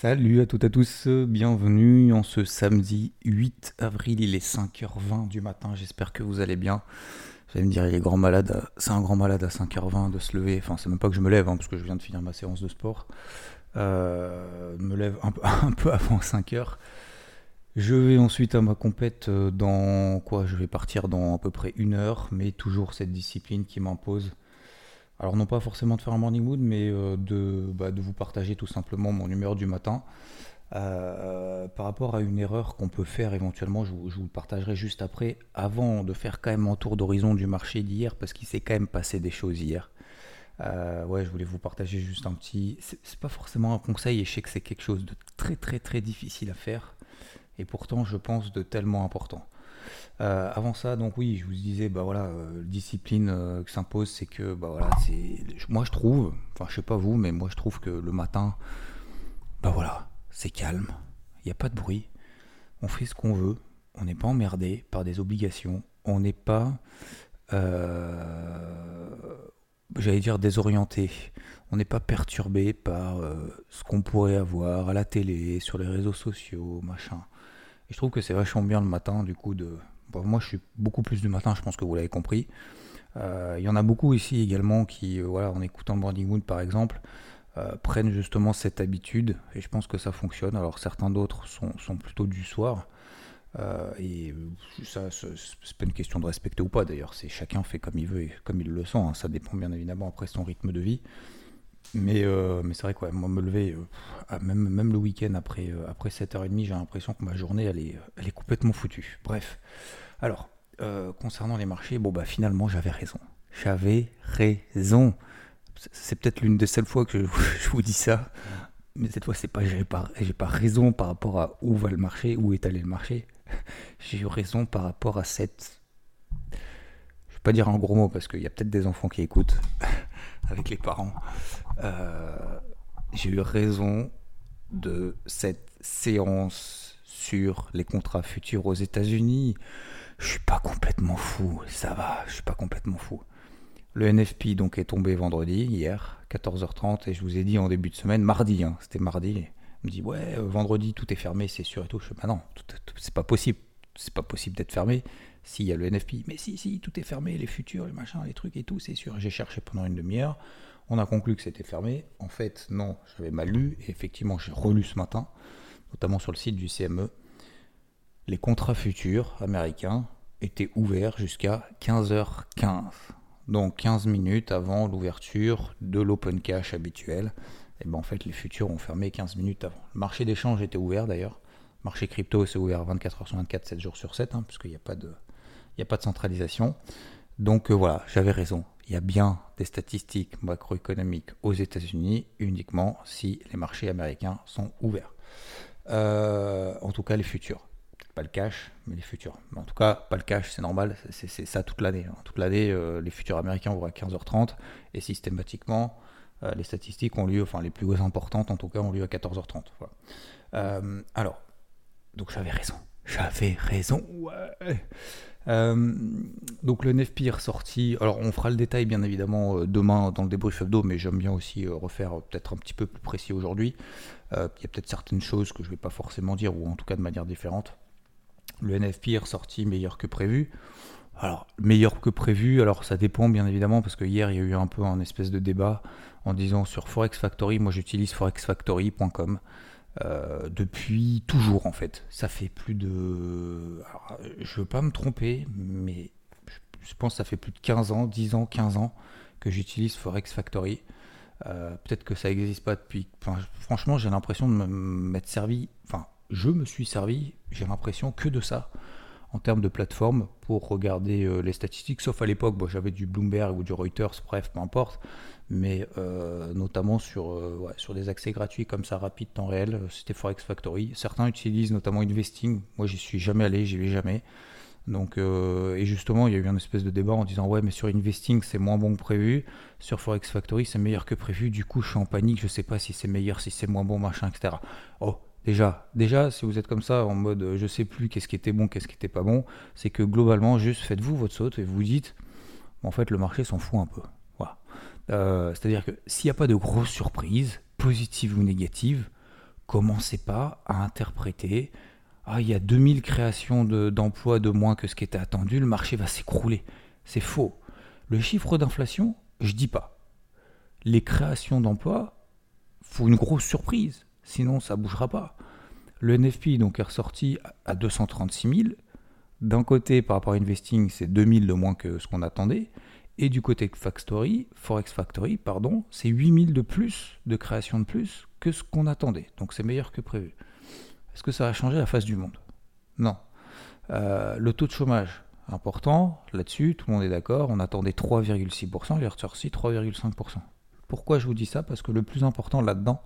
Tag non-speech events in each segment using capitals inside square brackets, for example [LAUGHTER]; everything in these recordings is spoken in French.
Salut à toutes et à tous, bienvenue en ce samedi 8 avril, il est 5h20 du matin, j'espère que vous allez bien. Vous allez me dire, est grand c'est un grand malade à 5h20 de se lever, enfin c'est même pas que je me lève, hein, parce que je viens de finir ma séance de sport. Euh, me lève un peu, [LAUGHS] un peu avant 5h. Je vais ensuite à ma compète euh, dans quoi? Je vais partir dans à peu près une heure, mais toujours cette discipline qui m'impose. Alors non pas forcément de faire un morning mood, mais euh, de, bah, de vous partager tout simplement mon humeur du matin. Euh, par rapport à une erreur qu'on peut faire éventuellement, je vous, partagerai juste après, avant de faire quand même un tour d'horizon du marché d'hier, parce qu'il s'est quand même passé des choses hier. Euh, ouais, je voulais vous partager juste un petit. C'est pas forcément un conseil, et je sais que c'est quelque chose de très très très difficile à faire, et pourtant je pense de tellement important. Euh, avant ça, donc oui, je vous disais, bah voilà, euh, discipline euh, qui s'impose, c'est que, bah voilà, c'est, moi je trouve, enfin je sais pas vous, mais moi je trouve que le matin, bah voilà, c'est calme, il n'y a pas de bruit, on fait ce qu'on veut, on n'est pas emmerdé par des obligations, on n'est pas, j'allais dire désorienté, on n'est pas perturbé par ce qu'on pourrait avoir à la télé, sur les réseaux sociaux, machin. Je trouve que c'est vachement bien le matin, du coup, de... moi, je suis beaucoup plus du matin, je pense que vous l'avez compris. Euh, Il y en a beaucoup ici également qui, euh, voilà, en écoutant le Mood, par exemple, euh, prennent justement cette habitude, et je pense que ça fonctionne. Alors, certains d'autres sont, sont plutôt du soir, et ça, c'est pas une question de respecter ou pas, d'ailleurs. C'est chacun fait comme il veut et comme il le sent. hein. Ça dépend bien évidemment après son rythme de vie. Mais, euh, mais c'est vrai quoi, moi me lever, euh, ah, même, même le week-end après, euh, après 7h30, j'ai l'impression que ma journée elle est, elle est complètement foutue. Bref. Alors, euh, concernant les marchés, bon bah finalement j'avais raison. J'avais raison. C'est- peut-être l'une des seules fois que [LAUGHS] je, vous dis ça. Mais cette fois, c'est pas j'ai pas pas raison par rapport à où va le marché, où est allé le marché. [LAUGHS] J'ai eu raison par rapport à cette. Je vais pas dire un gros mot parce qu'il y a peut-être des enfants qui écoutent [LAUGHS] avec les parents. Euh, j'ai eu raison de cette séance sur les contrats futurs aux États-Unis. Je suis pas complètement fou, ça va, je suis pas complètement fou. Le NFP donc est tombé vendredi, hier, 14h30, et je vous ai dit en début de semaine, mardi, hein, c'était mardi. Il me dit ouais, euh, vendredi tout est fermé, c'est sûr et tout. Je fais bah non, c'est pas possible, c'est pas possible d'être fermé. S'il y a le NFP, mais si, si, tout est fermé, les futurs, les machins, les trucs et tout, c'est sûr. J'ai cherché pendant une demi-heure, on a conclu que c'était fermé. En fait, non, j'avais mal lu, et effectivement, j'ai relu ce matin, notamment sur le site du CME. Les contrats futurs américains étaient ouverts jusqu'à 15h15. Donc 15 minutes avant l'ouverture de l'open cash habituel. Et ben en fait, les futurs ont fermé 15 minutes avant. Le marché d'échange était ouvert d'ailleurs. Le marché crypto c'est ouvert 24 h sur 24, 7 jours sur 7, hein, puisqu'il n'y a, pas de- il y a pas de centralisation. Donc euh, voilà, j'avais raison. Il y a bien des statistiques macroéconomiques aux États-Unis uniquement si les marchés américains sont ouverts. Euh, en tout cas, les futurs. Pas le cash, mais les futurs. Mais en tout cas, pas le cash, c'est normal, c'est ça toute l'année. Toute l'année, euh, les futurs américains ouvrent à 15h30 et systématiquement, les statistiques ont lieu, enfin les plus importantes en tout cas, ont lieu à 14h30. Voilà. Alors, donc j'avais raison. J'avais raison. Ouais. Euh, donc le NFP est ressorti. Alors on fera le détail bien évidemment euh, demain dans le débrief hebdo, mais j'aime bien aussi euh, refaire peut-être un petit peu plus précis aujourd'hui. Il y a peut-être certaines choses que je ne vais pas forcément dire, ou en tout cas de manière différente. Le NFP est ressorti meilleur que prévu. Alors, meilleur que prévu, alors ça dépend bien évidemment, parce que hier il y a eu un peu un espèce de débat en disant sur Forex Factory, moi j'utilise forexfactory.com euh, depuis toujours en fait. Ça fait plus de. Alors, je veux pas me tromper, mais je, pense que ça fait plus de 15 ans, 10 ans, 15 ans que j'utilise Forex Factory. Euh, Peut-être que ça n'existe pas depuis. Franchement, j'ai l'impression de m'être servi. Enfin, je me suis servi, j'ai l'impression que de ça en termes de plateforme pour regarder euh, les statistiques, sauf à l'époque, j'avais du Bloomberg ou du Reuters, bref, peu importe, mais euh, notamment sur, euh, sur des accès gratuits comme ça, rapide, temps réel, c'était Forex Factory. Certains utilisent notamment Investing, moi j'y suis jamais allé, j'y vais jamais. Donc, et justement, il y a eu une espèce de débat en disant ouais, mais sur Investing c'est moins bon que prévu, sur Forex Factory c'est meilleur que prévu. Du coup, je suis en panique, je sais pas si c'est meilleur, si c'est moins bon, machin, etc. Oh, Déjà, si vous êtes comme ça en mode euh, je sais plus qu'est-ce qui était bon, qu'est-ce qui était pas bon, c'est que globalement, juste faites-vous votre saute et vous dites, en fait, le marché s'en fout un peu. Euh, c'est-à-dire que s'il n'y a pas de grosses surprises, positives ou négatives, commencez pas à interpréter ah, il y a 2000 créations d'emplois de, moins que ce qui était attendu, le marché va s'écrouler. C'est faux. Le chiffre d'inflation, je dis pas. Les créations d'emplois, faut une grosse surprise sinon ça bougera pas. Le NFP donc est ressorti à 236 000. D'un côté, par rapport à Investing, c'est 2000 de moins que ce qu'on attendait. Et du côté Factory, Forex Factory, pardon, c'est 8000 de plus, de création de plus que ce qu'on attendait. Donc c'est meilleur que prévu. Est-ce que ça va changer la face du monde? Non. Euh, le taux de chômage, important, là-dessus, tout le monde est d'accord, on attendait 3,6%, il est ressorti 3,5%. Pourquoi je vous dis ça? Parce que le plus important là-dedans,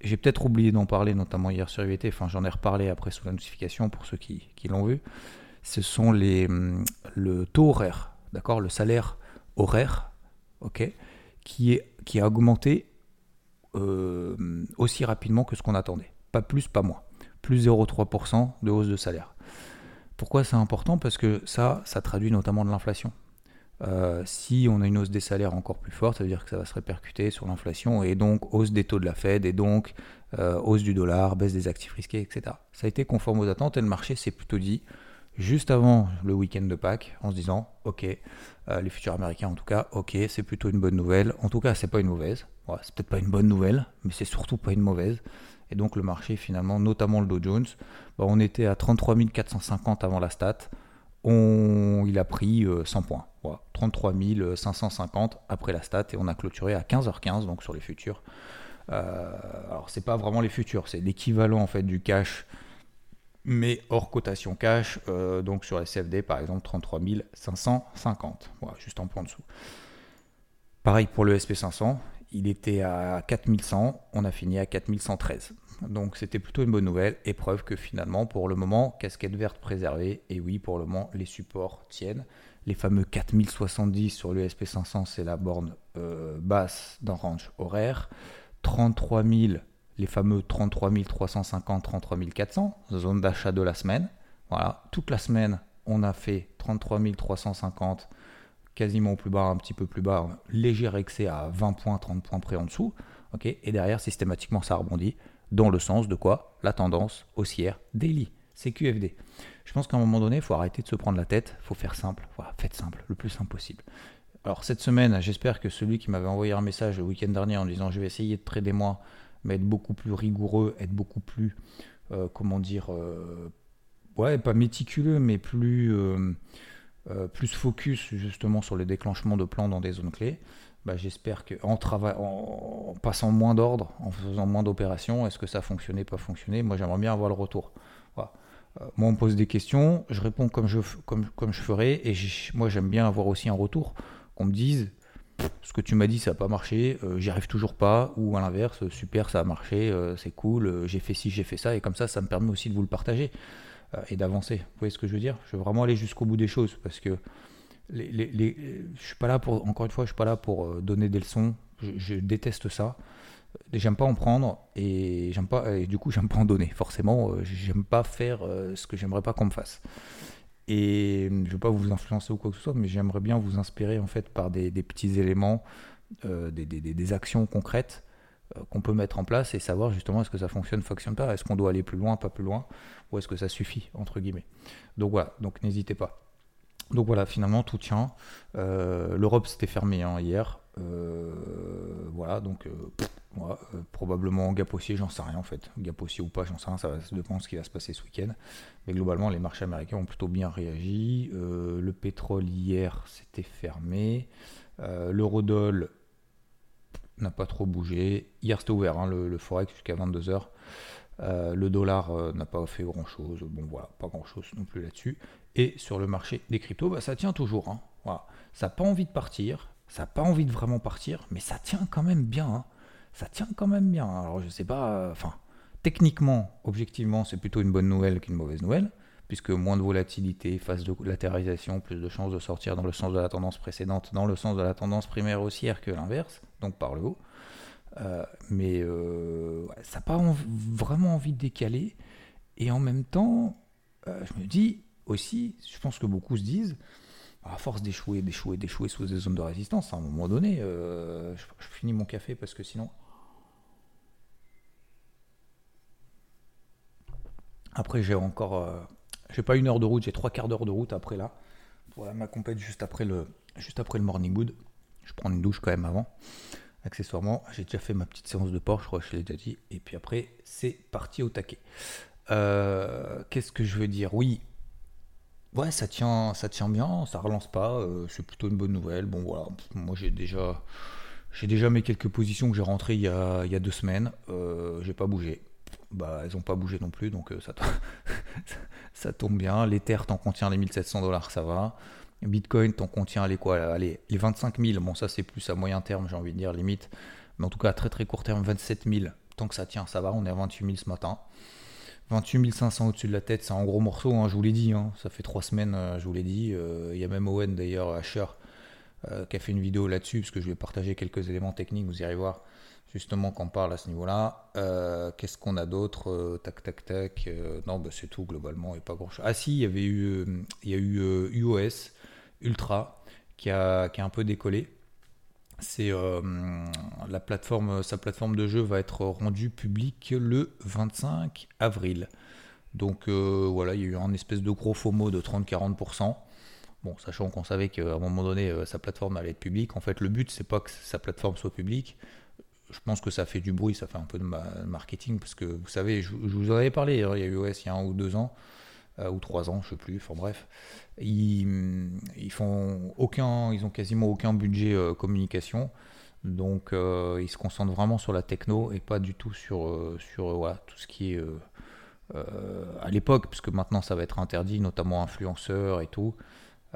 j'ai peut-être oublié d'en parler, notamment hier sur IVT, enfin j'en ai reparlé après sous la notification pour ceux qui, l'ont vu, ce sont les, hum, le taux horaire, d'accord, le salaire horaire, ok, qui, est, qui a augmenté euh, aussi rapidement que ce qu'on attendait. Pas plus, pas moins. Plus 0,3% de hausse de salaire. Pourquoi c'est important? Parce que ça, ça traduit notamment de l'inflation. Euh, si on a une hausse des salaires encore plus forte, ça veut dire que ça va se répercuter sur l'inflation et donc hausse des taux de la Fed et donc euh, hausse du dollar, baisse des actifs risqués, etc. Ça a été conforme aux attentes et le marché s'est plutôt dit juste avant le week-end de Pâques en se disant ok, euh, les futurs américains en tout cas, ok, c'est plutôt une bonne nouvelle. En tout cas, c'est pas une mauvaise. c'est peut-être pas une bonne nouvelle, mais c'est surtout pas une mauvaise. Et donc le marché finalement, notamment le Dow Jones, bah, on était à 33 450 avant la stat il a pris 100 euh, points. 33 550 après la stat et on a clôturé à 15h15 donc sur les futurs. Euh, alors c'est pas vraiment les futurs, c'est l'équivalent en fait du cash mais hors cotation cash, euh, donc sur SFD par exemple 33 550, voilà, juste en point en dessous. Pareil pour le SP500, il était à 4100, on a fini à 4113. Donc c'était plutôt une bonne nouvelle et preuve que finalement, pour le moment, casquette verte préservée. Et oui, pour le moment, les supports tiennent. Les fameux 4070 sur le SP500, c'est la borne euh, basse d'un range horaire. 33 000, les fameux 33 350, 33 400, zone d'achat de la semaine. Voilà, toute la semaine, on a fait 33 350, quasiment au plus bas, un petit peu plus bas, léger excès à 20 points, 30 points près en dessous. et derrière, systématiquement, ça rebondit dans le sens de quoi La tendance haussière daily. C'est QFD. Je pense qu'à un moment donné, il faut arrêter de se prendre la tête, il faut faire simple. Voilà, faites simple, le plus simple possible. Alors cette semaine, j'espère que celui qui m'avait envoyé un message le week-end dernier en disant je vais essayer de trader moi, mais être beaucoup plus rigoureux, être beaucoup plus, euh, comment dire, euh, ouais, pas méticuleux, mais plus, euh, plus focus justement sur le déclenchement de plans dans des zones clés. Bah, j'espère qu'en en, en passant moins d'ordre, en faisant moins d'opérations, est-ce que ça a fonctionné, pas fonctionné? Moi, j'aimerais bien avoir le retour. Euh, moi, on me pose des questions, je réponds comme je, comme, ferai, et moi, j'aime bien avoir aussi un retour, qu'on me dise ce que tu m'as dit, ça n'a pas marché, euh, j'y arrive toujours pas, ou à l'inverse, super, ça a marché, euh, c'est cool, j'ai fait ci, j'ai fait ça, et comme ça, ça me permet aussi de vous le partager et d'avancer. Vous voyez ce que je veux dire? Je veux vraiment aller jusqu'au bout des choses, parce que les, je suis pas là pour, encore une fois, je suis pas là pour euh, donner des leçons. Je, déteste ça. J'aime pas en prendre et j'aime pas, et du coup, j'aime pas en donner. Forcément, euh, j'aime pas faire euh, ce que j'aimerais pas qu'on me fasse. Et je veux pas vous influencer ou quoi que ce soit, mais j'aimerais bien vous inspirer en fait par des, petits éléments, des, des, actions concrètes qu'on peut mettre en place et savoir justement est-ce que ça fonctionne, fonctionne pas, est-ce qu'on doit aller plus loin, pas plus loin, ou est-ce que ça suffit entre guillemets. Donc voilà, donc n'hésitez pas. Donc voilà, finalement tout tient. Euh, L'Europe s'était fermée hein, hier. Euh, voilà, donc euh, probablement gap haussier, j'en sais rien en fait. Gap haussier ou pas, j'en sais rien, ça, va, dépend de ce qui va se passer ce week-end. Mais globalement, les marchés américains ont plutôt bien réagi. le pétrole hier s'était fermé. L'eurodoll n'a pas trop bougé. Hier c'était ouvert, hein, le, Forex jusqu'à 22h. Euh, le dollar euh, n'a pas fait grand chose. Bon, voilà, pas grand chose non plus là-dessus. Et sur le marché des cryptos, bah, ça tient toujours. Hein. Voilà. Ça n'a pas envie de partir. Ça n'a pas envie de vraiment partir. Mais ça tient quand même bien. Hein. Ça tient quand même bien. Alors, je sais pas. Euh, enfin, techniquement, objectivement, c'est plutôt une bonne nouvelle qu'une mauvaise nouvelle. Puisque moins de volatilité, phase de latéralisation, plus de chances de sortir dans le sens de la tendance précédente, dans le sens de la tendance primaire haussière que l'inverse, donc par le haut. Euh, mais euh, ça n'a pas vraiment envie de décaler. Et en même temps, euh, je me dis aussi, je pense que beaucoup se disent, à force d'échouer, d'échouer, d'échouer sous des zones de résistance, à un moment donné, je, finis mon café parce que sinon. Après, j'ai encore. j'ai pas une heure de route, j'ai trois quarts d'heure de route après là. Pour ma compète juste après le, juste après le morning wood. Je prends une douche quand même avant accessoirement. J'ai déjà fait ma petite séance de Porsche, je crois que je l'ai déjà dit. Et puis après, c'est parti au taquet. Euh, qu'est-ce que je veux dire? Oui, ouais, ça tient, ça tient bien, ça relance pas. Euh, c'est plutôt une bonne nouvelle. Bon, voilà, moi j'ai déjà, j'ai déjà mes quelques positions que j'ai rentrées il y a, il y a deux semaines. Euh, j'ai pas bougé. Bah, elles ont pas bougé non plus, donc ça, [LAUGHS] ça tombe bien. L'Ether, t'en contient les 1700 dollars, ça va. Bitcoin, t'en contient les quoi Allez, les 25 000, bon ça c'est plus à moyen terme, j'ai envie de dire, limite. Mais en tout cas à très très court terme, 27 000. Tant que ça tient, ça va, on est à 28 000 ce matin. 28 500 au-dessus de la tête, c'est un gros morceau, hein, je vous l'ai dit, hein. ça fait trois semaines, euh, je vous l'ai dit. Euh, il y a même Owen d'ailleurs, Asher, euh, qui a fait une vidéo là-dessus, parce que je vais partager quelques éléments techniques, vous irez voir justement qu'on parle à ce niveau-là. Qu'est-ce qu'on a d'autre Tac, tac, tac. non, bah, c'est tout globalement et pas grand-chose. Ah si, il y avait eu UOS Ultra qui a, qui a un peu décollé. C'est euh, la plateforme, sa plateforme de jeu va être rendue publique le 25 avril. Donc euh, voilà, il y a eu un espèce de gros FOMO de 30-40%. Bon, sachant qu'on savait qu'à un moment donné, euh, sa plateforme allait être publique. En fait, le but, c'est pas que sa plateforme soit publique. Je pense que ça fait du bruit, ça fait un peu de marketing, parce que vous savez, je, vous en avais parlé, hein, il y a eu OS il y a un ou deux ans. Euh, ou trois ans, je sais plus. Enfin bref, ils, ils font aucun, ils ont quasiment aucun budget euh, communication. Donc euh, ils se concentrent vraiment sur la techno et pas du tout sur, sur voilà, tout ce qui est à l'époque, parce que maintenant ça va être interdit, notamment influenceurs et tout.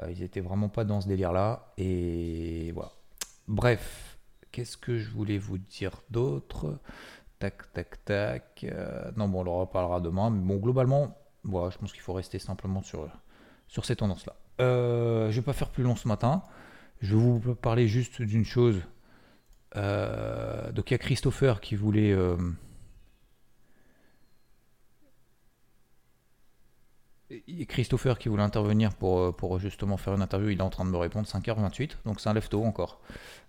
ils étaient vraiment pas dans ce délire-là. Et voilà. Bref, qu'est-ce que je voulais vous dire d'autre? Tac, tac, tac. non, bon, on en reparlera demain. Mais bon, globalement, je pense qu'il faut rester simplement sur, sur ces tendances-là. Euh, je vais pas faire plus long ce matin. Je vais vous parler juste d'une chose. Euh, donc il y a Christopher qui voulait... Euh, Christopher qui voulait intervenir pour, pour justement faire une interview, il est en train de me répondre 5h28, donc c'est un lève encore.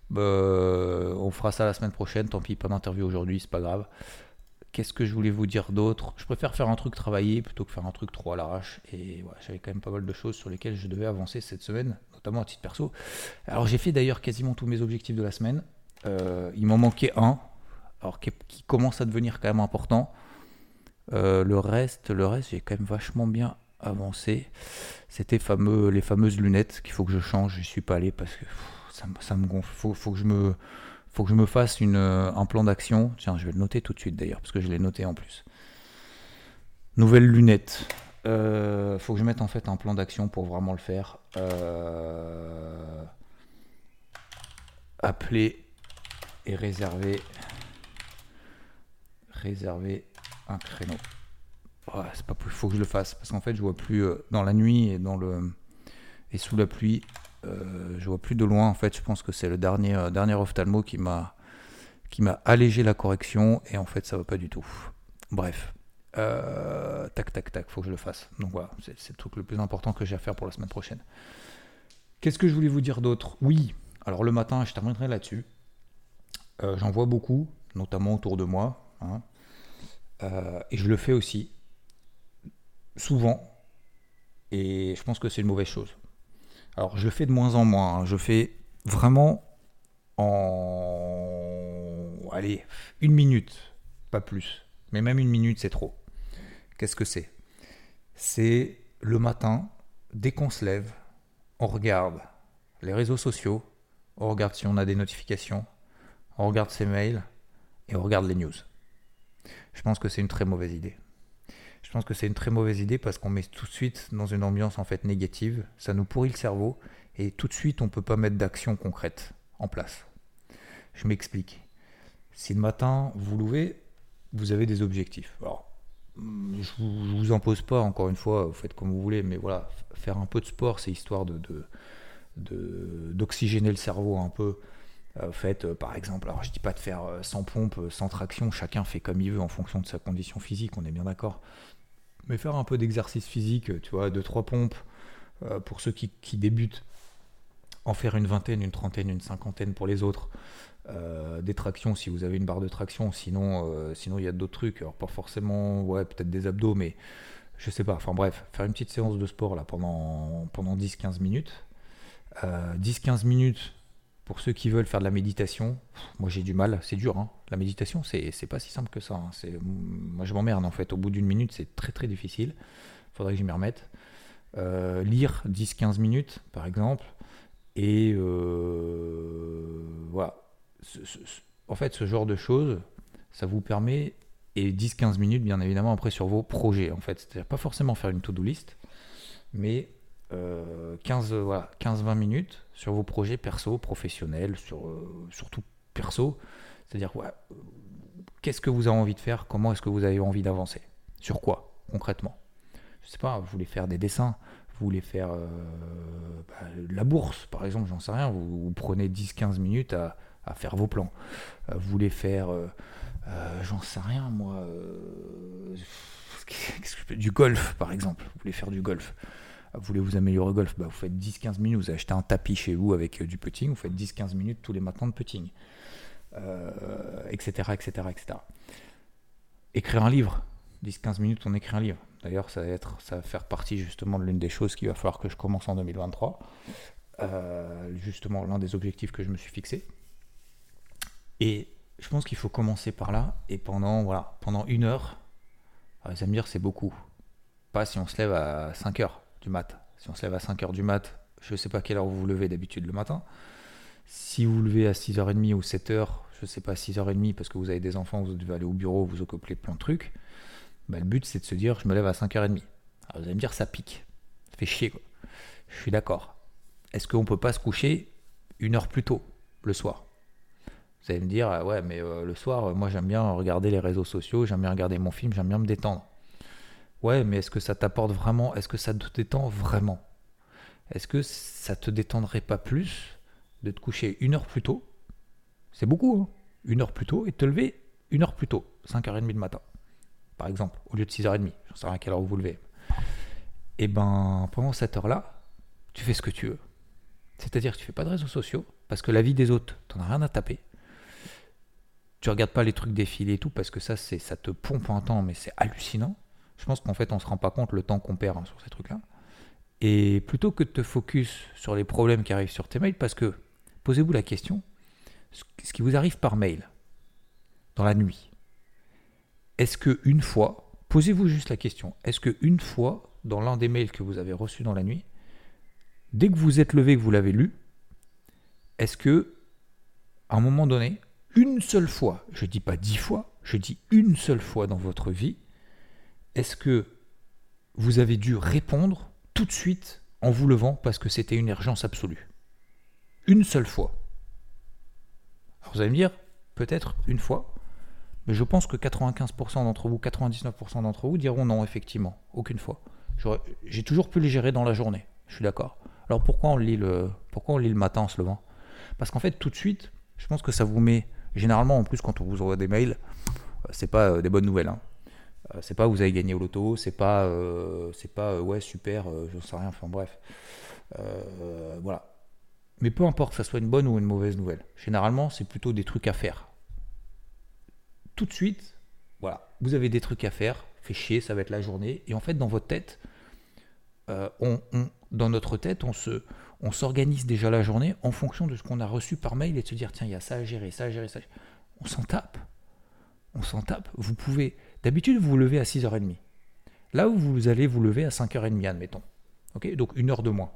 on fera ça la semaine prochaine, tant pis, pas d'interview aujourd'hui, c'est pas grave. Qu'est-ce que je voulais vous dire d'autre? Je préfère faire un truc travaillé plutôt que faire un truc trop à l'arrache. Et j'avais quand même pas mal de choses sur lesquelles je devais avancer cette semaine, notamment à titre perso. Alors j'ai fait d'ailleurs quasiment tous mes objectifs de la semaine. Euh, il m'en manquait un, alors qui, commence à devenir quand même important. Euh, le reste, le reste, j'ai quand même vachement bien avancé. C'était fameux, les fameuses lunettes qu'il faut que je change. Je suis pas allé parce que ça, ça, me gonfle. Faut, faut que je me faut que je me fasse une, euh, un plan d'action. Tiens, je vais le noter tout de suite d'ailleurs, parce que je l'ai noté en plus. Nouvelle lunette. Euh, faut que je mette en fait un plan d'action pour vraiment le faire. Euh, appeler et réserver. Réserver un créneau. c'est pas plus. Faut que je le fasse parce qu'en fait, je vois plus euh, dans la nuit et dans le et sous la pluie. Euh, je vois plus de loin. En fait, je pense que c'est le dernier, euh, dernier ophtalmo qui m'a allégé la correction et en fait ça va pas du tout. Bref, euh, tac tac tac, faut que je le fasse. Donc voilà, c'est le truc le plus important que j'ai à faire pour la semaine prochaine. Qu'est-ce que je voulais vous dire d'autre? Oui, alors le matin, je terminerai là-dessus. J'en vois beaucoup, notamment autour de moi, hein. et je le fais aussi souvent. Et je pense que c'est une mauvaise chose. Alors je fais de moins en moins. Hein. Je fais vraiment en... Allez, une minute, pas plus. Mais même une minute, c'est trop. Qu'est-ce que c'est? C'est le matin, dès qu'on se lève, on regarde les réseaux sociaux, on regarde si on a des notifications, on regarde ses mails et on regarde les news. Je pense que c'est une très mauvaise idée. Je pense que c'est une très mauvaise idée parce qu'on met tout de suite dans une ambiance en fait négative, ça nous pourrit le cerveau et tout de suite on peut pas mettre d'action concrète en place. Je m'explique. Si le matin vous louvez, vous avez des objectifs. Alors, mm, je vous, vous impose pas, encore une fois, vous faites comme vous voulez, mais voilà, faire un peu de sport, c'est histoire d'oxygéner le cerveau un peu. Euh, faites euh, par exemple, alors je dis pas de faire euh, sans pompe, sans traction, chacun fait comme il veut en fonction de sa condition physique, on est bien d'accord mais faire un peu d'exercice physique, tu vois, deux, trois pompes, euh, pour ceux qui, débutent, en faire une vingtaine, une trentaine, une cinquantaine pour les autres. Euh, des tractions si vous avez une barre de traction, sinon euh, sinon il y a d'autres trucs, alors pas forcément, ouais, peut-être des abdos, mais je sais pas, enfin bref, faire une petite séance de sport là pendant, pendant 10-15 minutes. 10-15 minutes pour ceux qui veulent faire de la méditation, moi j'ai du mal, c'est dur. Hein. La méditation, c'est pas si simple que ça. Hein. Moi je m'emmerde en fait. Au bout d'une minute, c'est très très difficile. Il faudrait que je m'y remette. Euh, lire 10-15 minutes par exemple. Et euh, voilà. en fait, ce genre de choses, ça vous permet. Et 10-15 minutes, bien évidemment, après sur vos projets en fait. C'est-à-dire pas forcément faire une to-do list, mais 15, euh, voilà, 15-20 minutes sur vos projets perso, professionnels, sur, euh, surtout perso. C'est-à-dire, qu'est-ce que vous avez envie de faire? Comment est-ce que vous avez envie d'avancer? Sur quoi, concrètement? Je sais pas, vous voulez faire des dessins, vous voulez faire euh, bah, la bourse, par exemple, j'en sais rien, vous, prenez 10-15 minutes à, faire vos plans. vous voulez faire, j'en sais rien, moi, [LAUGHS] du golf, par exemple. Vous voulez faire du golf vous voulez vous améliorer au golf, bah, vous faites 10-15 minutes, vous achetez un tapis chez vous avec euh, du putting, vous faites 10-15 minutes tous les matins de putting, etc., etc., etc. Écrire un livre, 10-15 minutes, on écrit un livre. D'ailleurs, ça va, être, ça va faire partie justement de l'une des choses qu'il va falloir que je commence en 2023. Euh, justement, l'un des objectifs que je me suis fixé. Et je pense qu'il faut commencer par là. Et pendant, voilà, pendant une heure, vous allez me dire c'est beaucoup. Pas si on se lève à 5 heures mat. Si on se lève à 5h du mat, je ne sais pas quelle heure vous vous levez d'habitude le matin. Si vous vous levez à 6h30 ou 7h, je ne sais pas, 6h30 parce que vous avez des enfants, vous devez aller au bureau, vous occupez plein de trucs, bah, le but c'est de se dire je me lève à 5h30. Alors vous allez me dire ça pique, ça fait chier. Je suis d'accord. Est-ce qu'on ne peut pas se coucher une heure plus tôt le soir? Vous allez me dire ah ouais mais euh, le soir moi j'aime bien regarder les réseaux sociaux, j'aime bien regarder mon film, j'aime bien me détendre. Ouais, mais est-ce que ça t'apporte vraiment Est-ce que ça te détend vraiment? Est-ce que ça te détendrait pas plus de te coucher une heure plus tôt? C'est beaucoup, hein Une heure plus tôt et te lever une heure plus tôt, 5h30 du matin, par exemple, au lieu de 6h30. Je ne sais pas à quelle heure vous vous levez. Et eh ben, pendant cette heure-là, tu fais ce que tu veux. C'est-à-dire que tu fais pas de réseaux sociaux, parce que la vie des autres, t'en as rien à taper. Tu regardes pas les trucs défiler et tout, parce que ça, c'est, ça te pompe un temps, mais c'est hallucinant. Je pense qu'en fait, on ne se rend pas compte le temps qu'on perd hein, sur ces trucs-là. Et plutôt que de te focus sur les problèmes qui arrivent sur tes mails, parce que posez-vous la question, ce qui vous arrive par mail, dans la nuit, est-ce que une fois, posez-vous juste la question, est-ce que une fois, dans l'un des mails que vous avez reçus dans la nuit, dès que vous êtes levé, que vous l'avez lu, est-ce que, à un moment donné, une seule fois, je ne dis pas dix fois, je dis une seule fois dans votre vie, est-ce que vous avez dû répondre tout de suite en vous levant parce que c'était une urgence absolue? Une seule fois. Alors vous allez me dire, peut-être une fois, mais je pense que 95% d'entre vous, 99% d'entre vous diront non, effectivement, aucune fois. J'ai toujours pu les gérer dans la journée, je suis d'accord. Alors pourquoi on lit le, pourquoi on lit le matin en se levant? Parce qu'en fait, tout de suite, je pense que ça vous met, généralement en plus quand on vous envoie des mails, euh, c'est pas euh, des bonnes nouvelles. Hein. Euh, c'est pas vous avez gagné au loto, c'est pas, euh, c'est pas euh, ouais super, je sais rien, enfin bref. voilà. Mais peu importe que ça soit une bonne ou une mauvaise nouvelle. Généralement, c'est plutôt des trucs à faire. Tout de suite, voilà, vous avez des trucs à faire, fait chier, ça va être la journée. Et en fait, dans votre tête, on, dans notre tête, on se, on s'organise déjà la journée en fonction de ce qu'on a reçu par mail et de se dire tiens, il y a ça à gérer, ça à gérer, ça. On s'en tape. On s'en tape. Vous pouvez D'habitude, vous vous levez à 6h30. Là où vous allez vous lever à 5h30, admettons. Donc une heure de moins.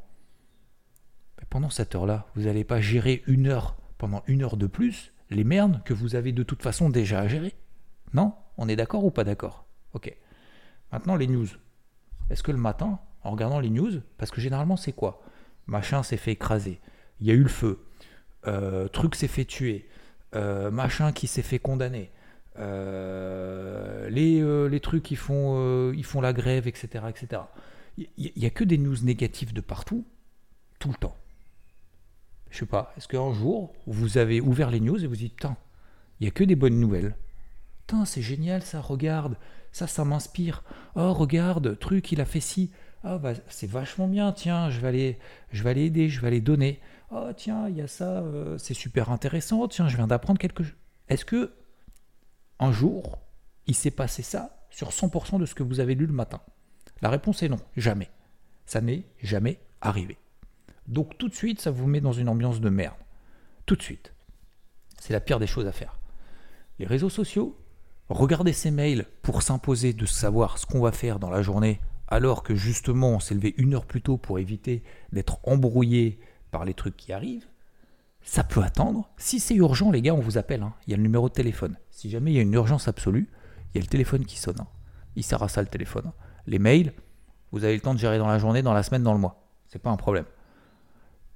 Mais pendant cette heure-là, vous n'allez pas gérer une heure pendant une heure de plus les merdes que vous avez de toute façon déjà à gérer. Non? On est d'accord ou pas d'accord? Ok. Maintenant, les news. Est-ce que le matin, en regardant les news, parce que généralement, c'est quoi? Machin s'est fait écraser. Il y a eu le feu. Euh, truc s'est fait tuer. Euh, machin qui s'est fait condamner. Euh, les, les, trucs qui font, ils font la grève, etc. etc. Il n'y a que des news négatives de partout, tout le temps. Je sais pas, est-ce qu'un jour, vous avez ouvert les news et vous dites, putain, il n'y a que des bonnes nouvelles. Putain, c'est génial ça, regarde, ça, ça m'inspire. Oh, regarde, truc, il a fait ci. Ah, bah, c'est vachement bien, tiens, je vais, aller, je vais aller aider, je vais aller donner. Oh, tiens, il y a ça, euh, c'est super intéressant, tiens, je viens d'apprendre quelque chose. Est-ce que, un jour, il s'est passé ça sur 100% de ce que vous avez lu le matin La réponse est non, jamais. Ça n'est jamais arrivé. Donc tout de suite, ça vous met dans une ambiance de merde. Tout de suite. C'est la pire des choses à faire. Les réseaux sociaux, regarder ces mails pour s'imposer de savoir ce qu'on va faire dans la journée, alors que justement on s'est levé une heure plus tôt pour éviter d'être embrouillé par les trucs qui arrivent, ça peut attendre. Si c'est urgent, les gars, on vous appelle. Hein. Il y a le numéro de téléphone. Si jamais il y a une urgence absolue, il y a le téléphone qui sonne. Hein. Il sert à ça le téléphone. Les mails, vous avez le temps de gérer dans la journée, dans la semaine, dans le mois. C'est pas un problème.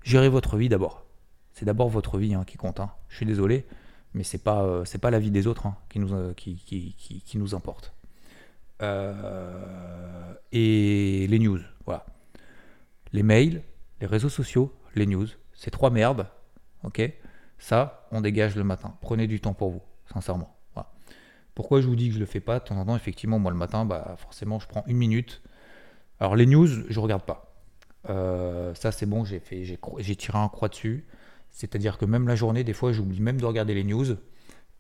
Gérez votre vie d'abord. C'est d'abord votre vie hein, qui compte. Hein. Je suis désolé, mais c'est pas euh, c'est pas la vie des autres hein, qui nous euh, qui, qui, nous importe. Euh, et les news, voilà. Les mails, les réseaux sociaux, les news, c'est trois merdes. Ok, ça, on dégage le matin. Prenez du temps pour vous, sincèrement. Pourquoi je vous dis que je le fais pas de temps en temps Effectivement, moi le matin, bah forcément, je prends une minute. Alors les news, je regarde pas. Euh, ça, c'est bon, j'ai tiré un croix dessus. C'est-à-dire que même la journée, des fois, j'oublie même de regarder les news.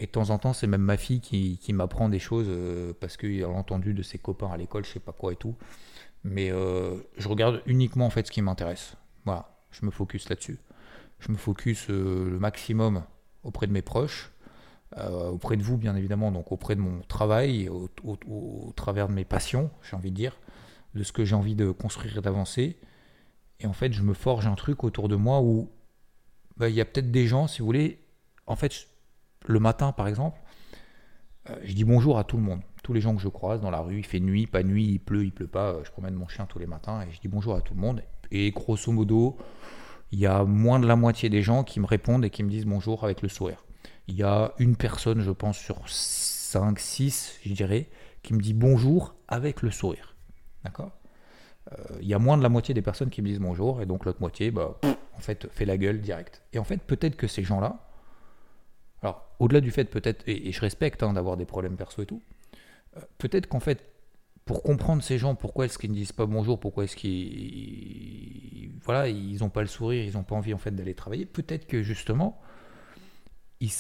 Et de temps en temps, c'est même ma fille qui, m'apprend des choses euh, parce qu'elle a entendu de ses copains à l'école, je sais pas quoi et tout. Mais euh, je regarde uniquement en fait ce qui m'intéresse. Voilà, je me focus là-dessus. Je me focus le maximum auprès de mes proches, auprès de vous bien évidemment, donc auprès de mon travail, au, travers de mes passions, j'ai envie de dire, de ce que j'ai envie de construire et d'avancer. Et en fait, je me forge un truc autour de moi où bah, il y a peut-être des gens, si vous voulez, en fait, le matin par exemple, euh, je dis bonjour à tout le monde. Tous les gens que je croise dans la rue, il fait nuit, pas nuit, il pleut, il pleut pas. Euh, je promène mon chien tous les matins et je dis bonjour à tout le monde. Et grosso modo, il y a moins de la moitié des gens qui me répondent et qui me disent bonjour avec le sourire. Il y a une personne, je pense, sur 5, 6, je dirais, qui me dit bonjour avec le sourire. D'accord? Euh, il y a moins de la moitié des personnes qui me disent bonjour, et donc l'autre moitié, bah, en fait, fait la gueule direct. Et en fait, peut-être que ces gens-là, alors au-delà du fait peut-être, et, je respecte hein, d'avoir des problèmes perso et tout, euh, peut-être qu'en fait, pour comprendre ces gens, pourquoi est-ce qu'ils ne disent pas bonjour, pourquoi est-ce qu'ils, voilà, ils n'ont pas le sourire, ils n'ont pas envie en fait d'aller travailler, peut-être que justement, ils,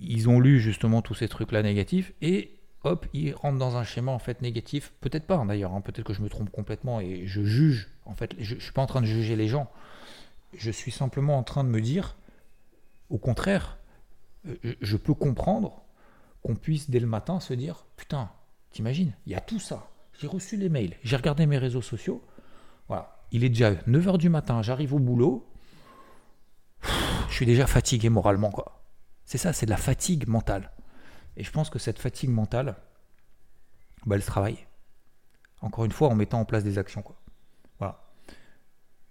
ils, ont lu justement tous ces trucs-là négatifs et hop, il rentre dans un schéma en fait négatif. Peut-être pas hein, d'ailleurs, hein. peut-être que je me trompe complètement et je juge. En fait, je, ne suis pas en train de juger les gens. Je suis simplement en train de me dire, au contraire, euh, je peux comprendre qu'on puisse dès le matin se dire, putain, t'imagines, il y a tout ça. J'ai reçu les mails, j'ai regardé mes réseaux sociaux. Voilà, il est déjà 9h du matin, j'arrive au boulot. Je suis déjà fatigué moralement, quoi. C'est ça, c'est de la fatigue mentale. Et je pense que cette fatigue mentale, bah, elle se travaille. Encore une fois, en mettant en place des actions. Quoi. Voilà.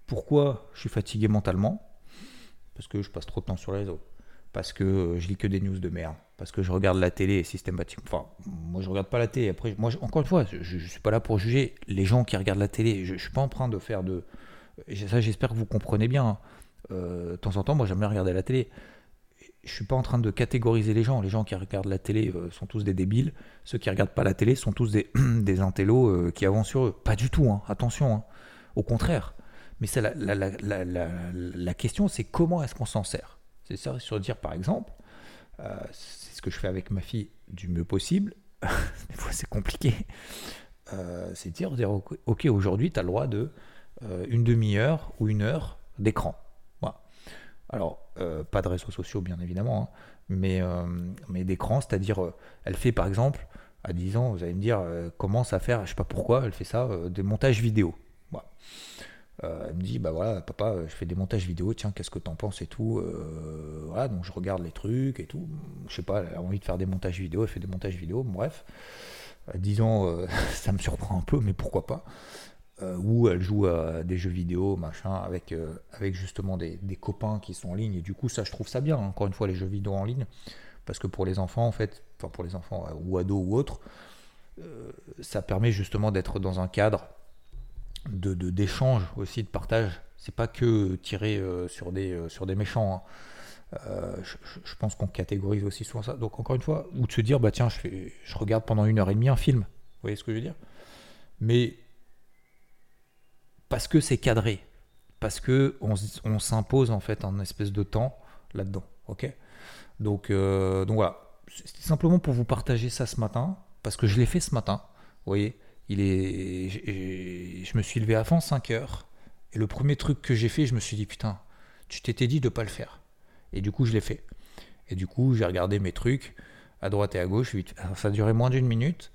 Pourquoi je suis fatigué mentalement? Parce que je passe trop de temps sur les réseaux. Parce que je lis que des news de merde. Parce que je regarde la télé systématiquement. Enfin, moi je regarde pas la télé. Après, moi, encore une fois, je, ne suis pas là pour juger les gens qui regardent la télé. Je, ne suis pas en train de faire de. Ça, j'espère que vous comprenez bien. Hein. Euh, de temps en temps, moi j'aime bien regarder la télé je suis pas en train de catégoriser les gens. Les gens qui regardent la télé euh, sont tous des débiles. Ceux qui regardent pas la télé sont tous des, [CLEARS THROAT] des intellos euh, qui avancent sur eux. Pas du tout, hein. attention. Hein. Au contraire. Mais la, la, la, la, question, c'est comment est-ce qu'on s'en sert? C'est ça, sur dire par exemple, euh, c'est ce que je fais avec ma fille du mieux possible. [LAUGHS] Des fois, c'est compliqué. c'est dire, dire, ok, aujourd'hui, tu as le droit de une demi-heure ou une heure d'écran. Alors, euh, pas de réseaux sociaux, bien évidemment, hein, mais, euh, mais d'écran, c'est-à-dire, euh, elle fait par exemple, à 10 ans, vous allez me dire, commence à faire, je sais pas pourquoi, elle fait ça, des montages vidéo. Euh, elle me dit, bah voilà, papa, je fais des montages vidéo, tiens, qu'est-ce que t'en penses et tout. Euh, voilà, donc je regarde les trucs et tout. Je sais pas, elle a envie de faire des montages vidéo, elle fait des montages vidéo, bref. Euh, disons, [LAUGHS] ça me surprend un peu, mais pourquoi pas. ou elle joue à des jeux vidéo, machin, avec, avec justement des, des, copains qui sont en ligne. Et du coup, ça, je trouve ça bien, hein, encore une fois, les jeux vidéo en ligne. Parce que pour les enfants, en fait, enfin pour les enfants ou ados ou autres, ça permet justement d'être dans un cadre de, d'échange aussi, de partage. C'est pas que tirer euh, sur, des, euh, sur des méchants. Hein. Euh, je, pense qu'on catégorise aussi souvent ça. Donc encore une fois, ou de se dire, bah tiens, je, regarde pendant une heure et demie un film. Vous voyez ce que je veux dire? Mais parce que c'est cadré, parce que on, on s'impose en fait un espèce de temps là-dedans. Ok? Donc, donc voilà, c'était simplement pour vous partager ça ce matin, parce que je l'ai fait ce matin. Vous voyez? Il est, je me suis levé avant 5 heures. Et le premier truc que j'ai fait, je me suis dit, putain, tu t'étais dit de pas le faire. Et du coup, je l'ai fait. Et du coup, j'ai regardé mes trucs à droite et à gauche. Ça a duré moins d'une minute,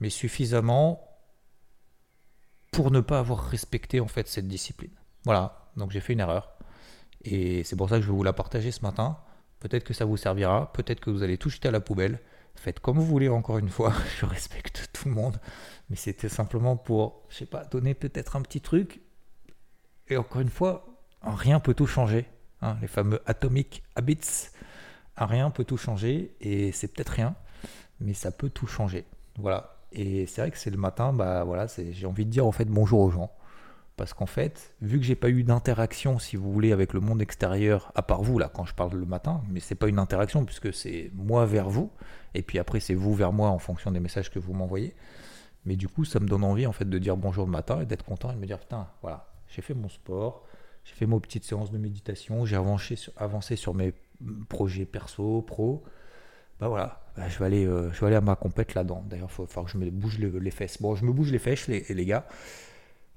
mais suffisamment pour ne pas avoir respecté en fait cette discipline. Voilà, donc j'ai fait une erreur. Et c'est pour ça que je vais vous la partager ce matin. Peut-être que ça vous servira, peut-être que vous allez tout jeter à la poubelle. Faites comme vous voulez, encore une fois. [LAUGHS] Je respecte tout le monde mais c'était simplement pour, je sais pas, donner peut-être un petit truc. Et encore une fois, rien peut tout changer. Hein, les fameux atomic habits, rien peut tout changer et c'est peut-être rien, mais ça peut tout changer. Voilà. Et c'est vrai que c'est le matin, bah voilà, j'ai envie de dire en fait bonjour aux gens. Parce qu'en fait, vu que j'ai pas eu d'interaction, si vous voulez, avec le monde extérieur, à part vous là, quand je parle le matin, mais c'est pas une interaction puisque c'est moi vers vous, et puis après c'est vous vers moi en fonction des messages que vous m'envoyez. Mais du coup, ça me donne envie en fait de dire bonjour le matin et d'être content et de me dire putain, voilà, j'ai fait mon sport, j'ai fait mes petites séances de méditation, j'ai avancé sur, mes projets perso, pro. Bah voilà, bah, je, vais aller, euh, je vais aller à ma compète là-dedans. D'ailleurs, il faut, que je me bouge les, fesses. Bon, je me bouge les fesses, les, les gars,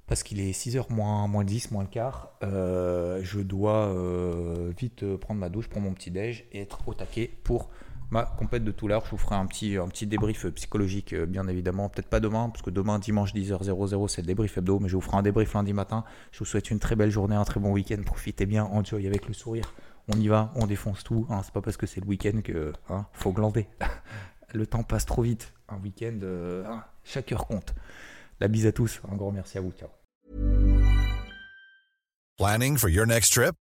parce qu'il est 6h moins, moins 10, moins le quart. Euh, je dois euh, vite prendre ma douche, prendre mon petit déj et être au taquet pour ma compète de tout l'heure. Je vous ferai un petit, un débrief psychologique, euh, bien évidemment. Peut-être pas demain, parce que demain, dimanche 10h00, c'est le débrief hebdo, mais je vous ferai un débrief lundi matin. Je vous souhaite une très belle journée, un très bon week-end. Profitez bien, enjoy avec le sourire. On y va, on défonce tout. Hein. C'est pas parce que c'est le week-end que hein, faut glander. [LAUGHS] le temps passe trop vite. Un week-end, euh, hein, chaque heure compte. La bise à tous. Un grand merci à vous. Ciao. Planning for your next trip?